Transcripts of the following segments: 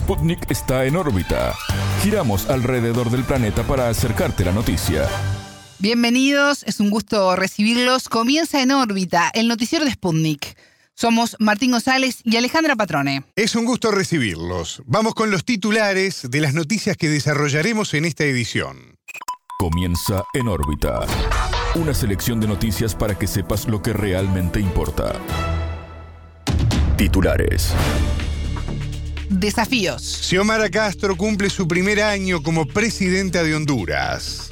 Sputnik está en órbita. Giramos alrededor del planeta para acercarte la noticia. Bienvenidos, es un gusto recibirlos. Comienza en órbita el noticiero de Sputnik. Somos Martín González y Alejandra Patrone. Es un gusto recibirlos. Vamos con los titulares de las noticias que desarrollaremos en esta edición. Comienza en órbita. Una selección de noticias para que sepas lo que realmente importa. Titulares. Desafíos. Xiomara Castro cumple su primer año como presidenta de Honduras.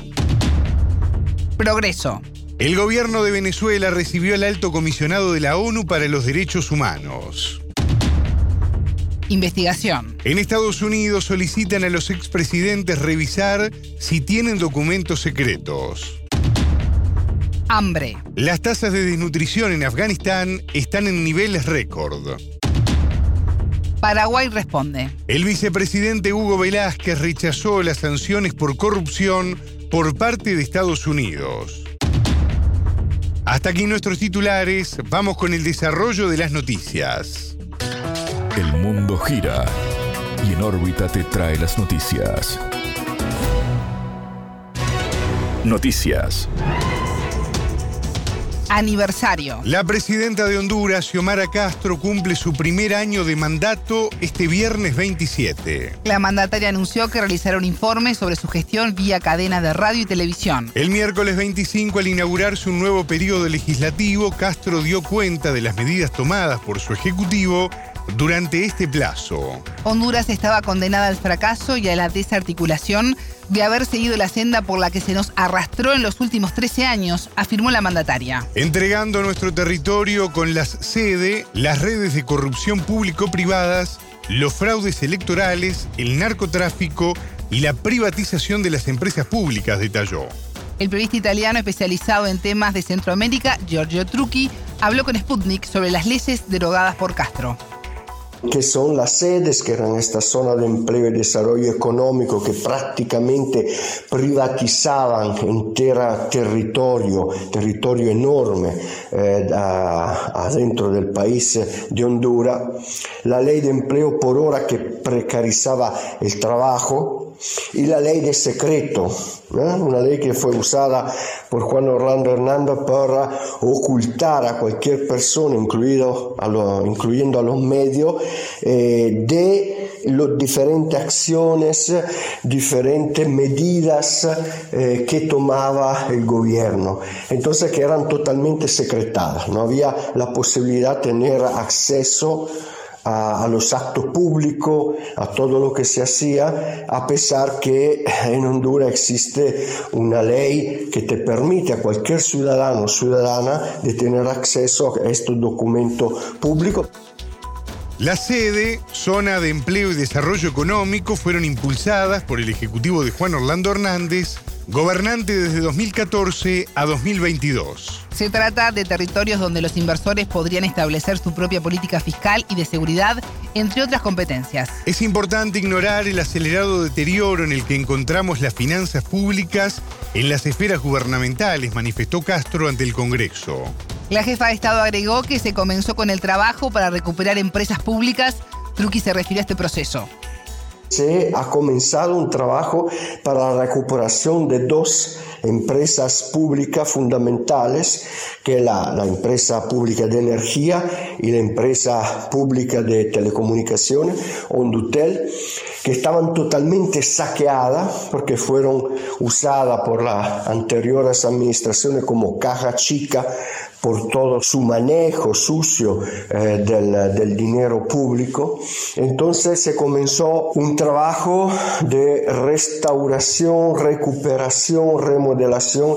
Progreso. El gobierno de Venezuela recibió al alto comisionado de la ONU para los Derechos Humanos. Investigación. En Estados Unidos solicitan a los expresidentes revisar si tienen documentos secretos. Hambre. Las tasas de desnutrición en Afganistán están en niveles récord. Paraguay responde. El vicepresidente Hugo Velázquez rechazó las sanciones por corrupción por parte de Estados Unidos. Hasta aquí nuestros titulares, vamos con el desarrollo de las noticias. El mundo gira y en órbita te trae las noticias. Noticias. Aniversario. La presidenta de Honduras, Xiomara Castro, cumple su primer año de mandato este viernes 27. La mandataria anunció que realizará un informe sobre su gestión vía cadena de radio y televisión. El miércoles 25, al inaugurarse un nuevo periodo legislativo, Castro dio cuenta de las medidas tomadas por su ejecutivo durante este plazo. Honduras estaba condenada al fracaso y a la desarticulación de haber seguido la senda por la que se nos arrastró en los últimos 13 años, afirmó la mandataria. Entregando nuestro territorio con las sede, las redes de corrupción público-privadas, los fraudes electorales, el narcotráfico y la privatización de las empresas públicas, detalló. El periodista italiano especializado en temas de Centroamérica, Giorgio Trucchi, habló con Sputnik sobre las leyes derogadas por Castro que son las sedes que eran esta zona de empleo y desarrollo económico que prácticamente privatizaban entero territorio, territorio enorme eh, adentro del país de Honduras, la ley de empleo por hora que precarizaba el trabajo, y la ley de secreto, una ley que fue usada por Juan Orlando Hernández para ocultar a cualquier persona, incluido a incluyendo a los medios, eh, de las diferentes acciones, diferentes medidas eh, que tomaba el gobierno. Entonces que eran totalmente secretadas, no había la posibilidad de tener acceso a, los actos públicos, a todo lo que se hacía, a pesar que en Honduras existe una ley que te permite a cualquier ciudadano o ciudadana de tener acceso a estos documentos públicos. La sede, Zona de Empleo y Desarrollo Económico, fueron impulsadas por el Ejecutivo de Juan Orlando Hernández, gobernante desde 2014 a 2022. Se trata de territorios donde los inversores podrían establecer su propia política fiscal y de seguridad, entre otras competencias. Es importante ignorar el acelerado deterioro en el que encontramos las finanzas públicas en las esferas gubernamentales, manifestó Castro ante el Congreso. La jefa de Estado agregó que se comenzó con el trabajo para recuperar empresas públicas. Truqui se refirió a este proceso se ha comenzado un trabajo para la recuperación de dos empresas públicas fundamentales, que la, la, empresa pública de energía y la empresa pública de telecomunicaciones, Ondutel, que estaban totalmente saqueadas porque fueron usadas por las anteriores administraciones como caja chica por todo su manejo sucio eh, del, del, dinero público. Entonces se comenzó un trabajo de restauración, recuperación, remodelación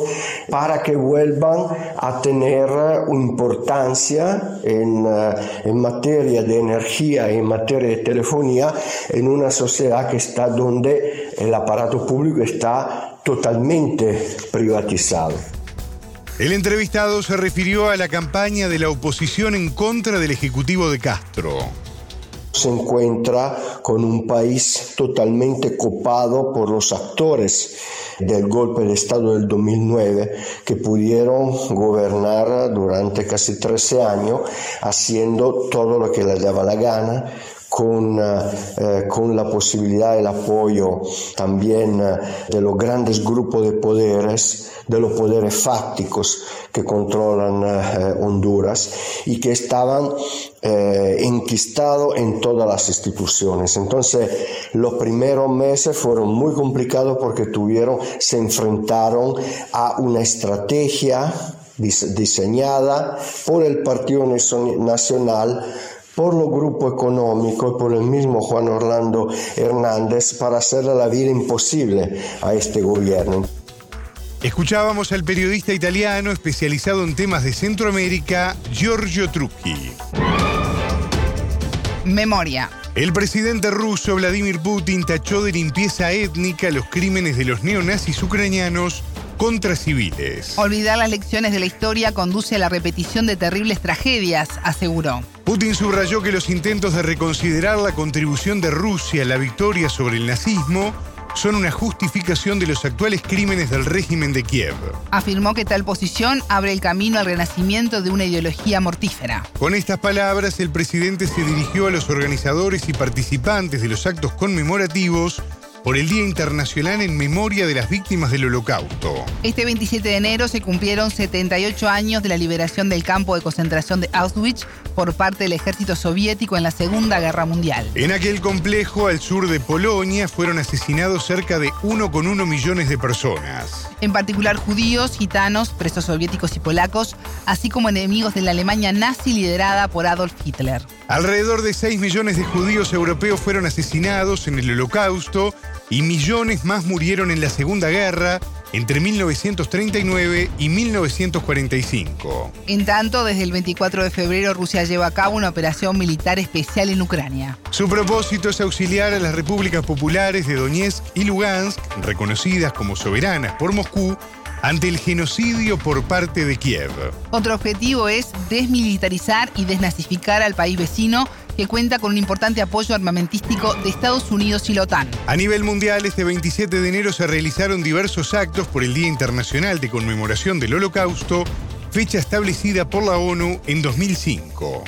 para que vuelvan a tener importancia en, eh, en materia de energía en materia de telefonía en una sociedad que está donde el aparato público está totalmente privatizado. El entrevistado se refirió a la campaña de la oposición en contra del Ejecutivo de Castro. Se encuentra con un país totalmente copado por los actores del golpe de Estado del 2009 que pudieron gobernar durante casi 13 años haciendo todo lo que les daba la gana, con, eh, con la posibilidad del apoyo también de los grandes grupos de poderes, de los poderes fácticos que controlan Honduras y que estaban enquistados en todas las instituciones. Entonces, los primeros meses fueron muy complicados porque tuvieron, se enfrentaron a una estrategia diseñada por el Partido Nacional por los grupos económicos y por el mismo Juan Orlando Hernández para hacerle la vida imposible a este gobierno. Escuchábamos al periodista italiano especializado en temas de Centroamérica, Giorgio Trucchi. Memoria. El presidente ruso Vladimir Putin tachó de limpieza étnica los crímenes de los neonazis ucranianos contra civiles. Olvidar las lecciones de la historia conduce a la repetición de terribles tragedias, aseguró. Putin subrayó que los intentos de reconsiderar la contribución de Rusia a la victoria sobre el nazismo son una justificación de los actuales crímenes del régimen de Kiev. Afirmó que tal posición abre el camino al renacimiento de una ideología mortífera. Con estas palabras, el presidente se dirigió a los organizadores y participantes de los actos conmemorativos por el Día Internacional en Memoria de las Víctimas del Holocausto. Este 27 de enero se cumplieron 78 años de la liberación del campo de concentración de Auschwitz por parte del ejército soviético en la Segunda Guerra Mundial. En aquel complejo al sur de Polonia fueron asesinados cerca de 1,1 millones de personas. En particular judíos, gitanos, presos soviéticos y polacos, así como enemigos de la Alemania nazi liderada por Adolf Hitler. Alrededor de 6 millones de judíos europeos fueron asesinados en el Holocausto y millones más murieron en la Segunda Guerra entre 1939 y 1945. En tanto, desde el 24 de febrero Rusia lleva a cabo una operación militar especial en Ucrania. Su propósito es auxiliar a las repúblicas populares de Donetsk y Lugansk, reconocidas como soberanas por Moscú, ante el genocidio por parte de Kiev. Otro objetivo es desmilitarizar y desnazificar al país vecino que cuenta con un importante apoyo armamentístico de Estados Unidos y la OTAN. A nivel mundial, este 27 de enero se realizaron diversos actos por el Día Internacional de Conmemoración del Holocausto, fecha establecida por la ONU en 2005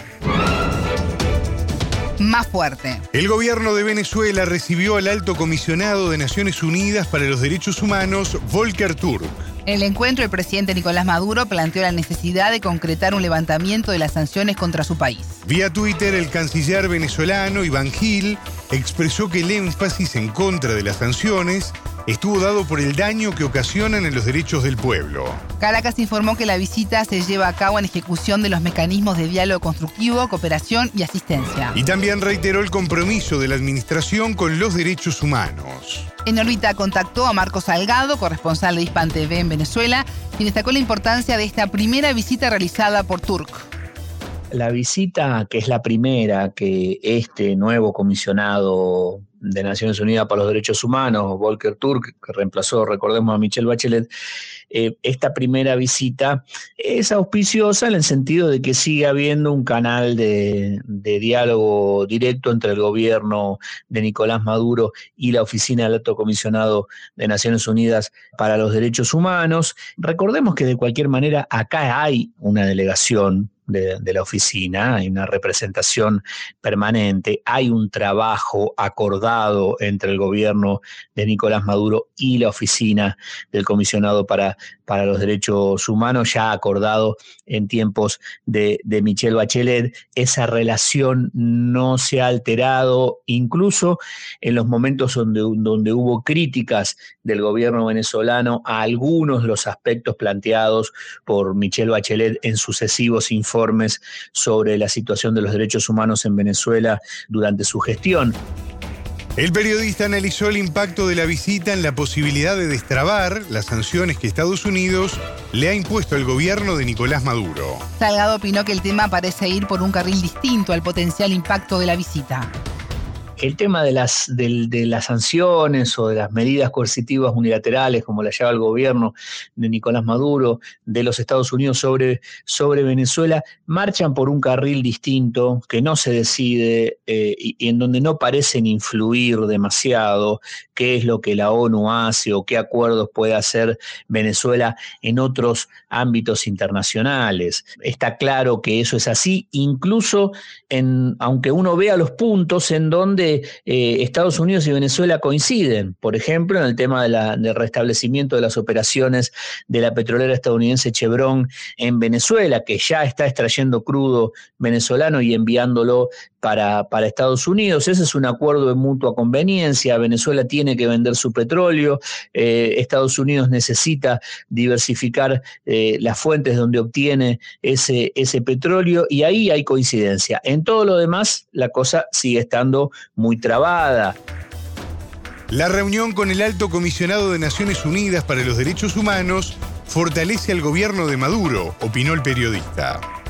más fuerte. El gobierno de Venezuela recibió al alto comisionado de Naciones Unidas para los Derechos Humanos, Volker Turk. En el encuentro, el presidente Nicolás Maduro planteó la necesidad de concretar un levantamiento de las sanciones contra su país. Vía Twitter, el canciller venezolano Iván Gil expresó que el énfasis en contra de las sanciones estuvo dado por el daño que ocasionan en los derechos del pueblo. Caracas informó que la visita se lleva a cabo en ejecución de los mecanismos de diálogo constructivo, cooperación y asistencia. Y también reiteró el compromiso de la administración con los derechos humanos. En órbita contactó a Marcos Salgado, corresponsal de Hispan TV en Venezuela, y destacó la importancia de esta primera visita realizada por Turk. La visita, que es la primera que este nuevo comisionado de Naciones Unidas para los Derechos Humanos, Volker Turk, que reemplazó, recordemos, a Michelle Bachelet, eh, esta primera visita es auspiciosa en el sentido de que sigue habiendo un canal de, diálogo directo entre el gobierno de Nicolás Maduro y la Oficina del Alto Comisionado de Naciones Unidas para los Derechos Humanos. Recordemos que de cualquier manera acá hay una delegación de, la oficina, hay una representación permanente, hay un trabajo acordado entre el gobierno de Nicolás Maduro y la oficina del comisionado para, para los derechos humanos, ya acordado en tiempos de, de Michelle Bachelet. Esa relación no se ha alterado, incluso en los momentos donde, donde hubo críticas del gobierno venezolano a algunos de los aspectos planteados por Michelle Bachelet en sucesivos informes informes sobre la situación de los derechos humanos en Venezuela durante su gestión. El periodista analizó el impacto de la visita en la posibilidad de destrabar las sanciones que Estados Unidos le ha impuesto al gobierno de Nicolás Maduro. Salgado opinó que el tema parece ir por un carril distinto al potencial impacto de la visita el tema de las, de, las sanciones o de las medidas coercitivas unilaterales, como la llama el gobierno de Nicolás Maduro, de los Estados Unidos sobre, Venezuela, marchan por un carril distinto que no se decide eh, y, en donde no parecen influir demasiado qué es lo que la ONU hace o qué acuerdos puede hacer Venezuela en otros ámbitos internacionales. Está claro que eso es así, incluso en, aunque uno vea los puntos en donde eh, Estados Unidos y Venezuela coinciden, por ejemplo, en el tema del restablecimiento de las operaciones de la petrolera estadounidense Chevron en Venezuela, que ya está extrayendo crudo venezolano y enviándolo para, Estados Unidos. Ese es un acuerdo de mutua conveniencia. Venezuela tiene que vender su petróleo, eh, Estados Unidos necesita diversificar eh, las fuentes donde obtiene ese petróleo y ahí hay coincidencia. En todo lo demás, la cosa sigue estando muy trabada. La reunión con el alto comisionado de Naciones Unidas para los Derechos Humanos fortalece al gobierno de Maduro, opinó el periodista.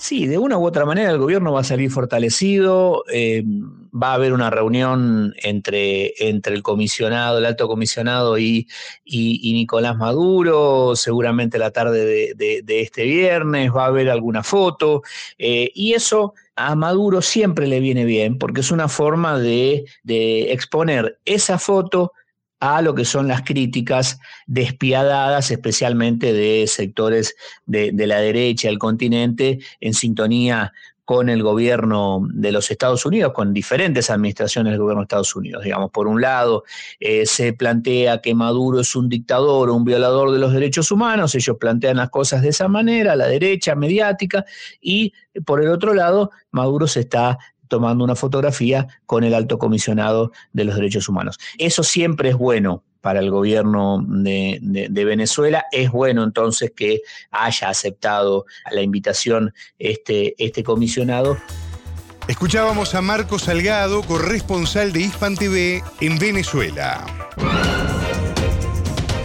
Sí, de una u otra manera el gobierno va a salir fortalecido, eh, va a haber una reunión entre, entre el comisionado, el alto comisionado y, y, Nicolás Maduro, seguramente la tarde de, este viernes, va a haber alguna foto, eh, y eso a Maduro siempre le viene bien, porque es una forma de, de exponer esa foto a lo que son las críticas despiadadas, especialmente de sectores de, la derecha del continente, en sintonía con el gobierno de los Estados Unidos, con diferentes administraciones del gobierno de Estados Unidos. Digamos, por un lado, eh, se plantea que Maduro es un dictador o un violador de los derechos humanos, ellos plantean las cosas de esa manera, la derecha mediática, y por el otro lado, Maduro se está tomando una fotografía con el alto comisionado de los derechos humanos. Eso siempre es bueno para el gobierno de, Venezuela. Es bueno entonces que haya aceptado la invitación este, este comisionado. Escuchábamos a Marco Salgado, corresponsal de Hispan TV en Venezuela.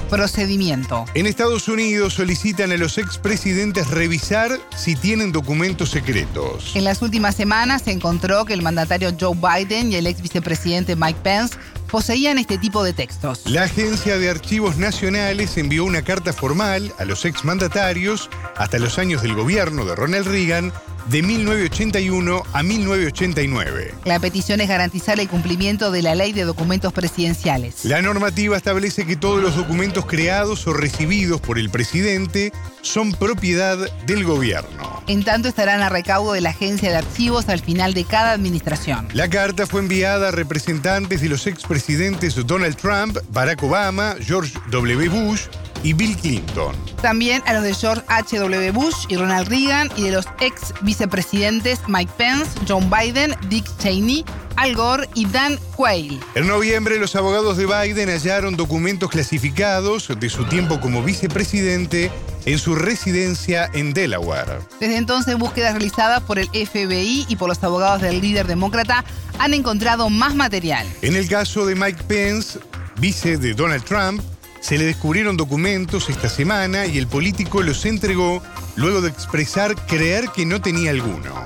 Procedimiento. En Estados Unidos solicitan a los expresidentes revisar si tienen documentos secretos. En las últimas semanas se encontró que el mandatario Joe Biden y el ex vicepresidente Mike Pence poseían este tipo de textos. La Agencia de Archivos Nacionales envió una carta formal a los exmandatarios hasta los años del gobierno de Ronald Reagan de 1981 a 1989. La petición es garantizar el cumplimiento de la ley de documentos presidenciales. La normativa establece que todos los documentos creados o recibidos por el presidente son propiedad del gobierno. En tanto estarán a recaudo de la agencia de archivos al final de cada administración. La carta fue enviada a representantes de los expresidentes Donald Trump, Barack Obama, George W. Bush, y Bill Clinton. También a los de George H.W. Bush y Ronald Reagan y de los ex vicepresidentes Mike Pence, John Biden, Dick Cheney, Al Gore y Dan Quayle. En noviembre, los abogados de Biden hallaron documentos clasificados de su tiempo como vicepresidente en su residencia en Delaware. Desde entonces, búsquedas realizadas por el FBI y por los abogados del líder demócrata han encontrado más material. En el caso de Mike Pence, vice de Donald Trump, se le descubrieron documentos esta semana y el político los entregó luego de expresar creer que no tenía alguno.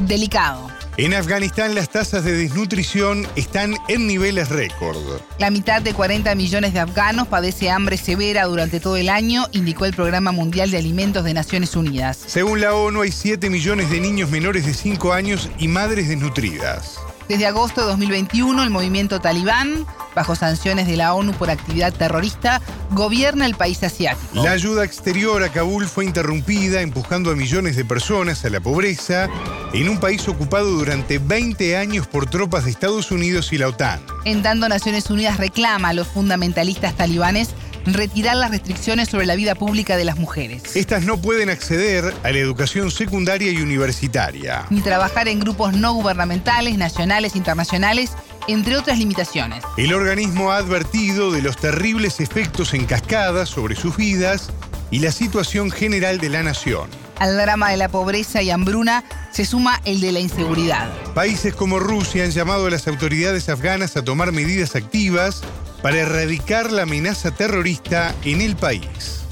Delicado. En Afganistán las tasas de desnutrición están en niveles récord. La mitad de 40 millones de afganos padece hambre severa durante todo el año, indicó el Programa Mundial de Alimentos de Naciones Unidas. Según la ONU hay 7 millones de niños menores de 5 años y madres desnutridas. Desde agosto de 2021, el movimiento talibán, bajo sanciones de la ONU por actividad terrorista, gobierna el país asiático. La ayuda exterior a Kabul fue interrumpida, empujando a millones de personas a la pobreza en un país ocupado durante 20 años por tropas de Estados Unidos y la OTAN. En tanto, Naciones Unidas reclama a los fundamentalistas talibanes retirar las restricciones sobre la vida pública de las mujeres. Estas no pueden acceder a la educación secundaria y universitaria. Ni trabajar en grupos no gubernamentales, nacionales, internacionales, entre otras limitaciones. El organismo ha advertido de los terribles efectos en cascada sobre sus vidas y la situación general de la nación. Al drama de la pobreza y hambruna se suma el de la inseguridad. Países como Rusia han llamado a las autoridades afganas a tomar medidas activas para erradicar la amenaza terrorista en el país.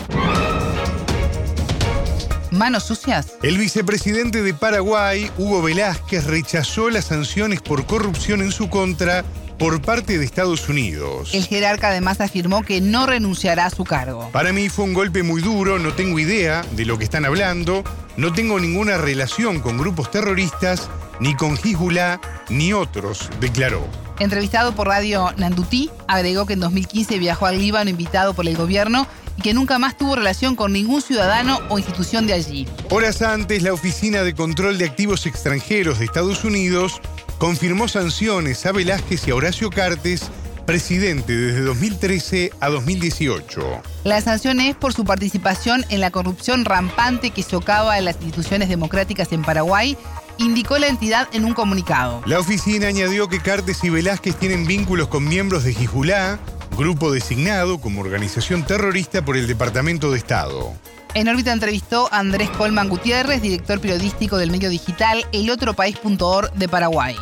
manos sucias? El vicepresidente de Paraguay, Hugo Velázquez, rechazó las sanciones por corrupción en su contra por parte de Estados Unidos. El jerarca además afirmó que no renunciará a su cargo. Para mí fue un golpe muy duro, no tengo idea de lo que están hablando, no tengo ninguna relación con grupos terroristas, ni con Hezbollah, ni otros, declaró. Entrevistado por Radio Nandutí, agregó que en 2015 viajó al Líbano invitado por el gobierno y que nunca más tuvo relación con ningún ciudadano o institución de allí. Horas antes, la Oficina de Control de Activos Extranjeros de Estados Unidos confirmó sanciones a Velázquez y a Horacio Cartes, presidente desde 2013 a 2018. La sanción es por su participación en la corrupción rampante que socava en las instituciones democráticas en Paraguay indicó la entidad en un comunicado. La oficina añadió que Cartes y Velázquez tienen vínculos con miembros de Hezbollah, grupo designado como organización terrorista por el Departamento de Estado. En órbita entrevistó a Andrés Colman Gutiérrez, director periodístico del medio digital El Otro País.org de Paraguay.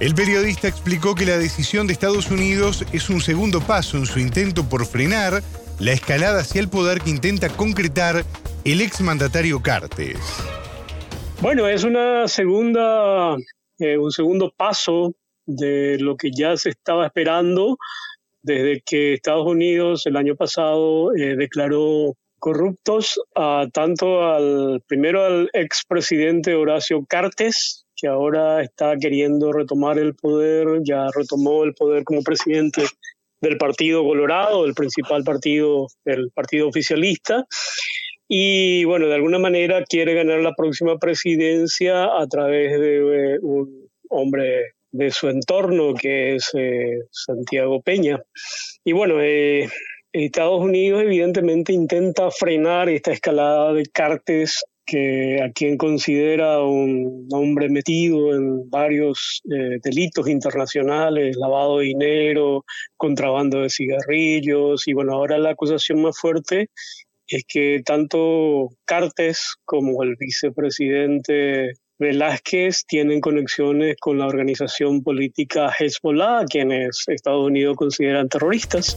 El periodista explicó que la decisión de Estados Unidos es un segundo paso en su intento por frenar la escalada hacia el poder que intenta concretar el exmandatario Cartes. Bueno, es una segunda, eh, un segundo paso de lo que ya se estaba esperando desde que Estados Unidos el año pasado eh, declaró corruptos a, tanto al primero al expresidente Horacio Cartes, que ahora está queriendo retomar el poder, ya retomó el poder como presidente del Partido Colorado, el principal partido, el partido oficialista, y bueno, de alguna manera quiere ganar la próxima presidencia a través de eh, un hombre de su entorno que es eh, Santiago Peña. Y bueno, eh, Estados Unidos evidentemente intenta frenar esta escalada de cartes que a quien considera un hombre metido en varios delitos internacionales, lavado de dinero, contrabando de cigarrillos, y bueno, ahora la acusación más fuerte es que tanto Cartes como el vicepresidente Velázquez tienen conexiones con la organización política Hezbollah, quienes Estados Unidos consideran terroristas.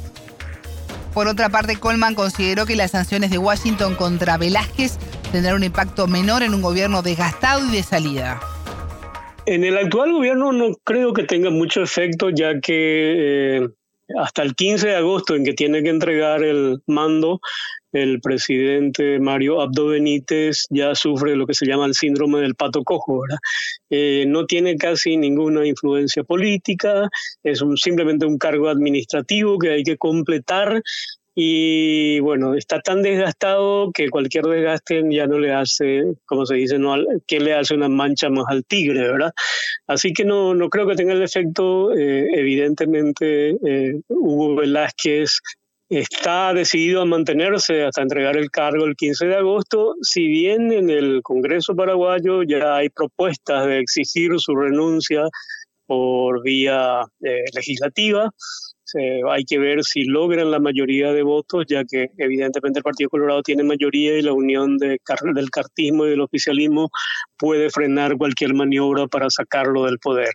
Por otra parte, Coleman consideró que las sanciones de Washington contra Velázquez tendrán un impacto menor en un gobierno desgastado y de salida. En el actual gobierno no creo que tenga mucho efecto, ya que eh, hasta el 15 de agosto, en que tiene que entregar el mando, el presidente Mario Abdo Benítez ya sufre lo que se llama el síndrome del pato cojo, eh, no tiene casi ninguna influencia política, es un, simplemente un cargo administrativo que hay que completar y bueno, está tan desgastado que cualquier desgaste ya no le hace, como se dice, no, que le hace una mancha más al tigre, ¿verdad? Así que no, no creo que tenga el efecto, eh, evidentemente, eh, Hugo Velázquez está decidido a mantenerse hasta entregar el cargo el 15 de agosto, si bien en el Congreso paraguayo ya hay propuestas de exigir su renuncia por vía eh, legislativa, hay que ver si logran la mayoría de votos, ya que evidentemente el Partido Colorado tiene mayoría y la unión de, del cartismo y del oficialismo puede frenar cualquier maniobra para sacarlo del poder.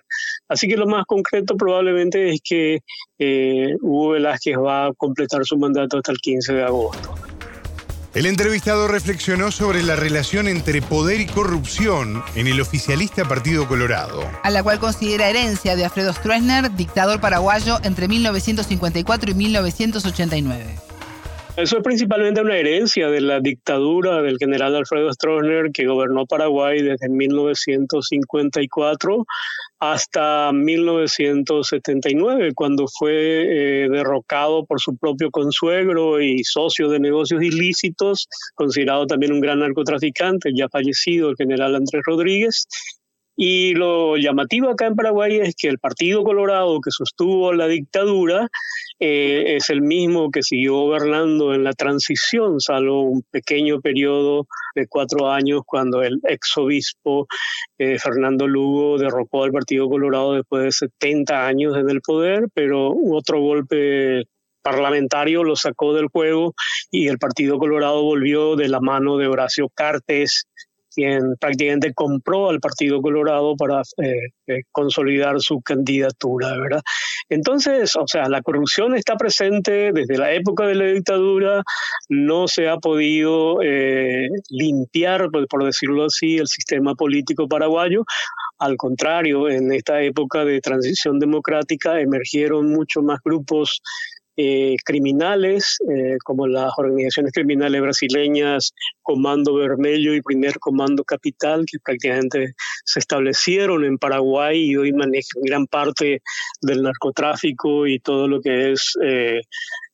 Así que lo más concreto probablemente es que eh, Hugo Velázquez va a completar su mandato hasta el 15 de agosto. El entrevistado reflexionó sobre la relación entre poder y corrupción en el oficialista Partido Colorado. A la cual considera herencia de Alfredo Stroessner, dictador paraguayo entre 1954 y 1989. Eso es principalmente una herencia de la dictadura del general Alfredo Stroessner que gobernó Paraguay desde 1954 hasta 1979, cuando fue eh, derrocado por su propio consuegro y socio de negocios ilícitos, considerado también un gran narcotraficante, ya fallecido el general Andrés Rodríguez, y lo llamativo acá en Paraguay es que el Partido Colorado que sostuvo la dictadura eh, es el mismo que siguió gobernando en la transición, salvo un pequeño periodo de cuatro años cuando el ex obispo eh, Fernando Lugo derrocó al Partido Colorado después de 70 años en el poder, pero otro golpe parlamentario lo sacó del juego y el Partido Colorado volvió de la mano de Horacio Cartes quien prácticamente compró al Partido Colorado para eh, eh, consolidar su candidatura, ¿verdad? Entonces, o sea, la corrupción está presente desde la época de la dictadura, no se ha podido eh, limpiar, por decirlo así, el sistema político paraguayo. Al contrario, en esta época de transición democrática emergieron muchos más grupos eh, criminales, eh, como las organizaciones criminales brasileñas Comando Vermelho y Primer Comando Capital, que prácticamente se establecieron en Paraguay y hoy manejan gran parte del narcotráfico y todo lo que es eh,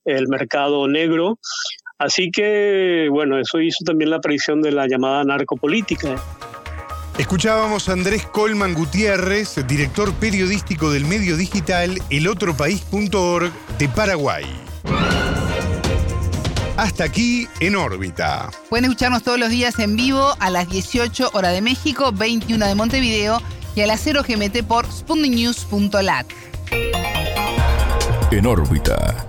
el mercado negro. Así que, bueno, eso hizo también la aparición de la llamada narcopolítica. Escuchábamos a Andrés Colman Gutiérrez, director periodístico del medio digital elotropaís.org de Paraguay. Hasta aquí en órbita. Pueden escucharnos todos los días en vivo a las 18 horas de México, 21 de Montevideo y a las 0 GMT por spundinews.lat. En órbita.